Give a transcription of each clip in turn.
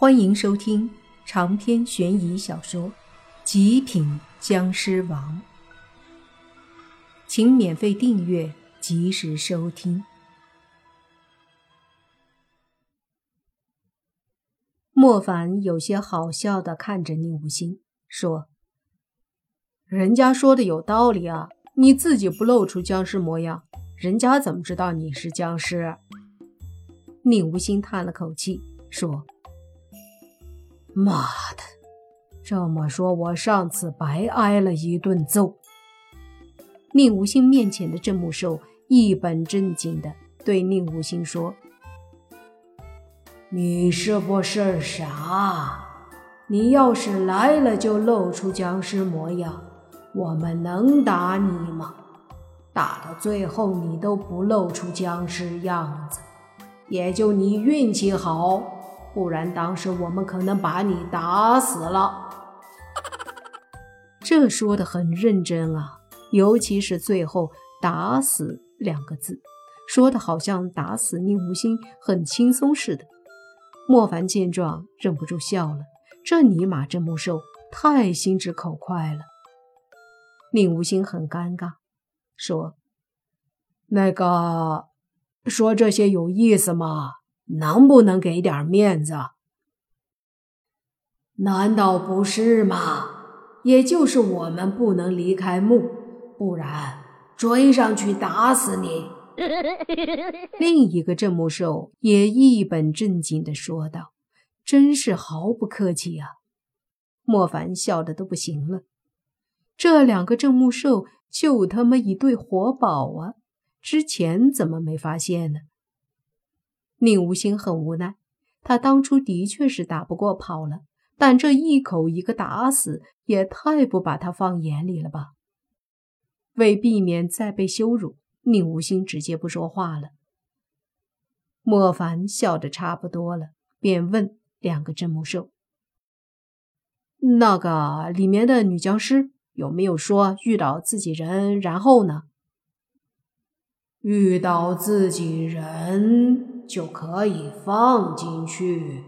欢迎收听长篇悬疑小说《极品僵尸王》，请免费订阅，及时收听。莫凡有些好笑的看着宁无心，说：“人家说的有道理啊，你自己不露出僵尸模样，人家怎么知道你是僵尸？”宁无心叹了口气，说。妈的！这么说，我上次白挨了一顿揍。宁无心面前的镇木兽一本正经的对宁无心说：“你是不是傻？你要是来了就露出僵尸模样，我们能打你吗？打到最后你都不露出僵尸样子，也就你运气好。”不然，当时我们可能把你打死了。这说的很认真啊，尤其是最后“打死”两个字，说的好像打死宁无心很轻松似的。莫凡见状，忍不住笑了。这尼玛这木寿太心直口快了。宁无心很尴尬，说：“那个，说这些有意思吗？”能不能给点面子？难道不是吗？也就是我们不能离开墓，不然追上去打死你。另一个镇墓兽也一本正经地说道：“真是毫不客气啊！”莫凡笑得都不行了。这两个镇墓兽就他妈一对活宝啊！之前怎么没发现呢？宁无心很无奈，他当初的确是打不过跑了，但这一口一个打死，也太不把他放眼里了吧？为避免再被羞辱，宁无心直接不说话了。莫凡笑得差不多了，便问两个真木兽：“那个里面的女僵尸有没有说遇到自己人，然后呢？”遇到自己人就可以放进去。”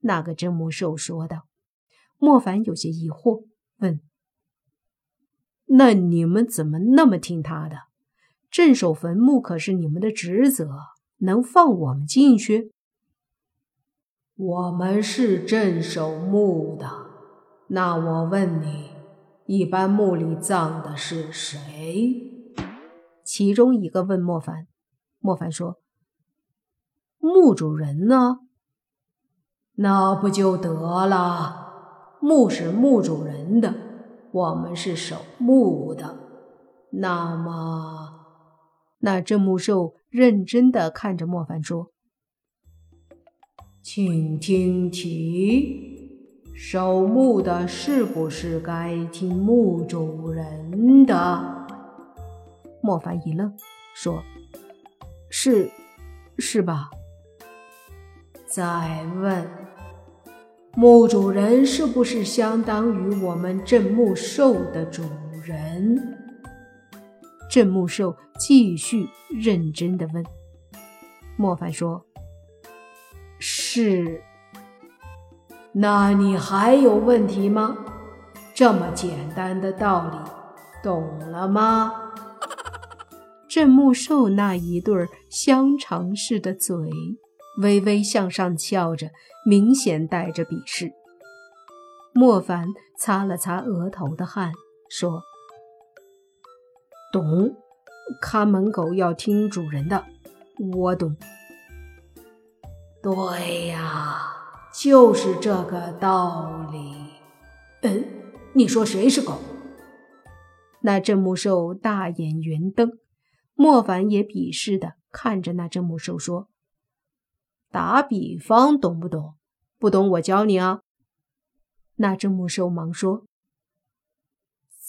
那个真木兽说道。莫凡有些疑惑，问：“那你们怎么那么听他的？镇守坟墓可是你们的职责，能放我们进去？”“我们是镇守墓的。那我问你，一般墓里葬的是谁？”其中一个问莫凡，莫凡说：“墓主人呢？那不就得了？墓是墓主人的，我们是守墓的。那么，那镇墓兽认真的看着莫凡说：‘请听题，守墓的是不是该听墓主人的？’”莫凡一愣，说：“是，是吧？”再问，墓主人是不是相当于我们镇墓兽的主人？镇墓兽继续认真的问。莫凡说：“是。”那你还有问题吗？这么简单的道理，懂了吗？镇墓兽那一对香肠似的嘴微微向上翘着，明显带着鄙视。莫凡擦了擦额头的汗，说：“懂，看门狗要听主人的，我懂。”对呀，就是这个道理。嗯，你说谁是狗？那镇墓兽大眼圆瞪。莫凡也鄙视的看着那只母兽说：“打比方，懂不懂？不懂，我教你啊。”那只母兽忙说：“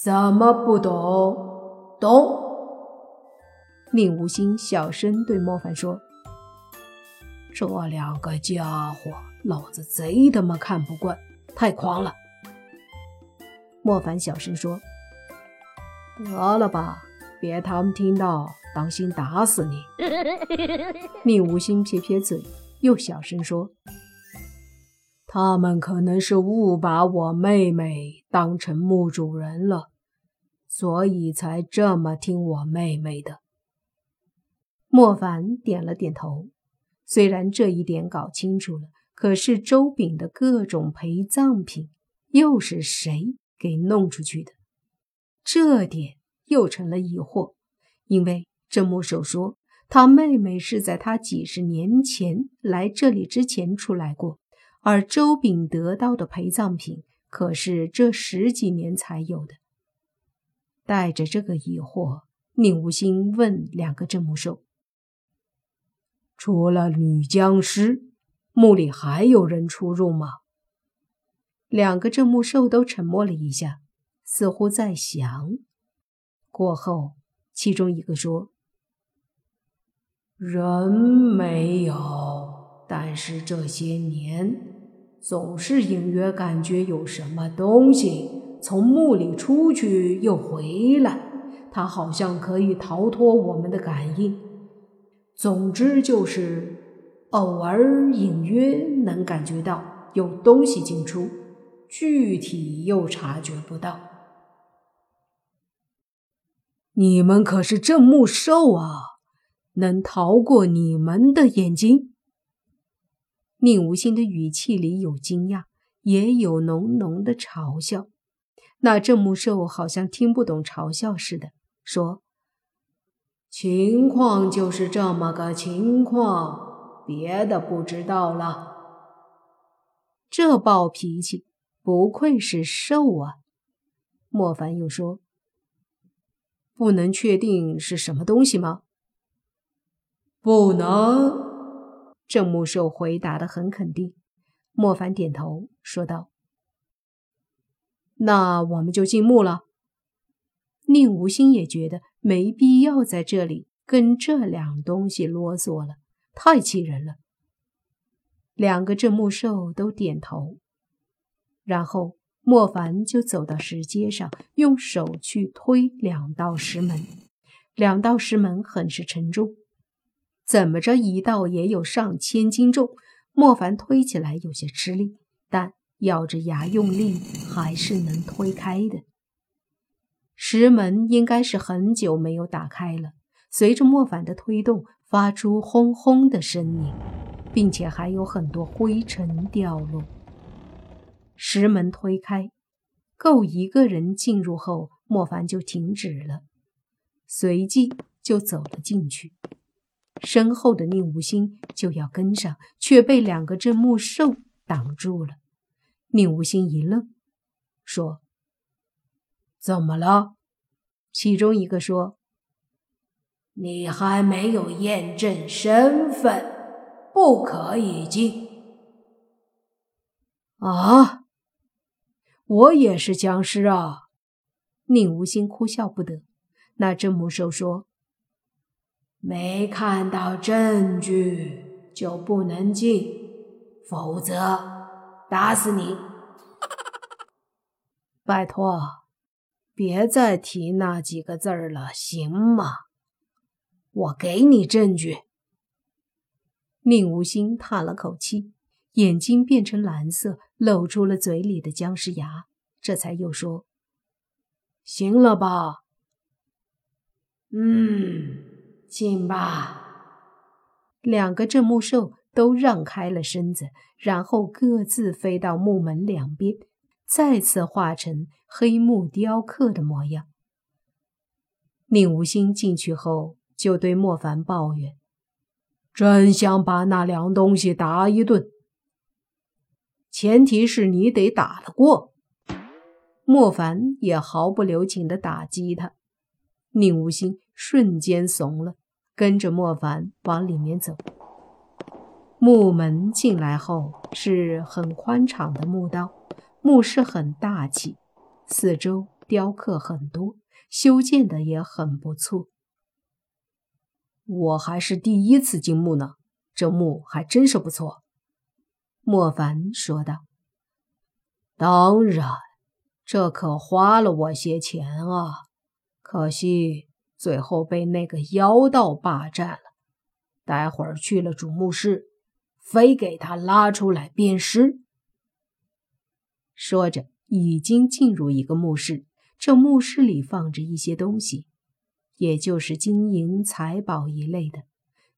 怎么不懂？懂？”宁无心小声对莫凡说：“这两个家伙，老子贼他妈看不惯，太狂了。”莫凡小声说：“得了吧，别他们听到。”当心打死你！宁无心撇撇嘴，又小声说：“他们可能是误把我妹妹当成墓主人了，所以才这么听我妹妹的。莫凡点了点头，虽然这一点搞清楚了，可是周炳的各种陪葬品又是谁给弄出去的？这点又成了疑惑，因为郑木寿说他妹妹是在他几十年前来这里之前出来过。而周炳得到的陪葬品可是这十几年才有的。带着这个疑惑，宁无心问两个镇墓兽：“除了女僵尸，墓里还有人出入吗？”两个镇墓兽都沉默了一下，似乎在想。过后，其中一个说：“人没有。”但是这些年，总是隐约感觉有什么东西从墓里出去又回来，它好像可以逃脱我们的感应。总之就是偶尔隐约能感觉到有东西进出，具体又察觉不到。你们可是镇墓兽啊，能逃过你们的眼睛？宁无心的语气里有惊讶，也有浓浓的嘲笑。那郑木寿好像听不懂嘲笑似的，说：“情况就是这么个情况，别的不知道了。”这暴脾气，不愧是兽啊！莫凡又说：“不能确定是什么东西吗？”不能。郑木寿回答的很肯定，莫凡点头说道：“那我们就进墓了。”宁无心也觉得没必要在这里跟这两东西啰嗦了，太气人了。两个镇木兽都点头，然后莫凡就走到石阶上，用手去推两道石门，两道石门很是沉重。怎么着，一道也有上千斤重，莫凡推起来有些吃力，但咬着牙用力，还是能推开的。石门应该是很久没有打开了，随着莫凡的推动，发出轰轰的声音，并且还有很多灰尘掉落。石门推开，够一个人进入后，莫凡就停止了，随即就走了进去。身后的宁无心就要跟上，却被两个镇墓兽挡住了。宁无心一愣，说：“怎么了？”其中一个说：“你还没有验证身份，不可以进。”啊！我也是僵尸啊！宁无心哭笑不得。那镇墓兽说。没看到证据就不能进，否则打死你！拜托，别再提那几个字儿了，行吗？我给你证据。宁无心叹了口气，眼睛变成蓝色，露出了嘴里的僵尸牙，这才又说：“行了吧？”嗯。进吧！两个镇墓兽都让开了身子，然后各自飞到木门两边，再次化成黑木雕刻的模样。宁无心进去后就对莫凡抱怨：“真想把那两东西打一顿，前提是你得打得过。”莫凡也毫不留情地打击他，宁无心瞬间怂了。跟着莫凡往里面走，墓门进来后是很宽敞的墓道，墓室很大气，四周雕刻很多，修建的也很不错。我还是第一次进墓呢，这墓还真是不错。莫凡说道：“当然，这可花了我些钱啊，可惜。”最后被那个妖道霸占了，待会儿去了主墓室，非给他拉出来鞭尸。说着，已经进入一个墓室。这墓室里放着一些东西，也就是金银财宝一类的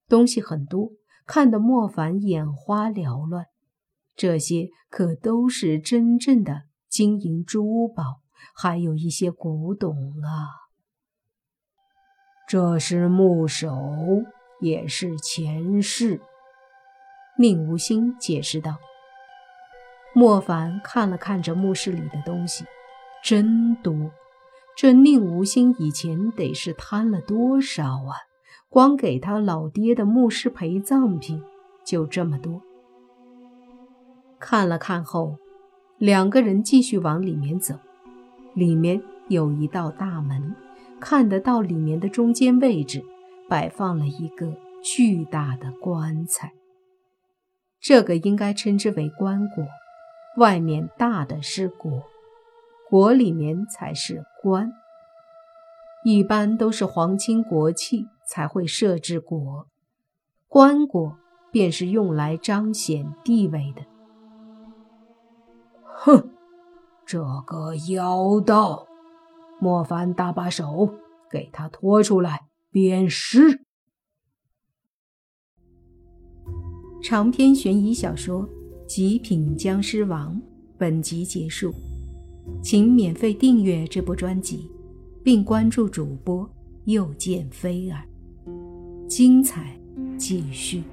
东西，很多，看得莫凡眼花缭乱。这些可都是真正的金银珠宝，还有一些古董啊。这是墓首，也是前世。宁无心解释道。莫凡看了看这墓室里的东西，真多。这宁无心以前得是贪了多少啊？光给他老爹的墓室陪葬品就这么多。看了看后，两个人继续往里面走。里面有一道大门，看得到里面的中间位置摆放了一个巨大的棺材。这个应该称之为棺椁。外面大的是椁，椁里面才是棺。一般都是皇亲国戚才会设置椁，棺椁便是用来彰显地位的。哼，这个妖道！莫凡搭把手，给他拖出来鞭尸。长篇悬疑小说。极品僵尸王，本集结束，请免费订阅这部专辑，并关注主播又见菲儿，精彩继续。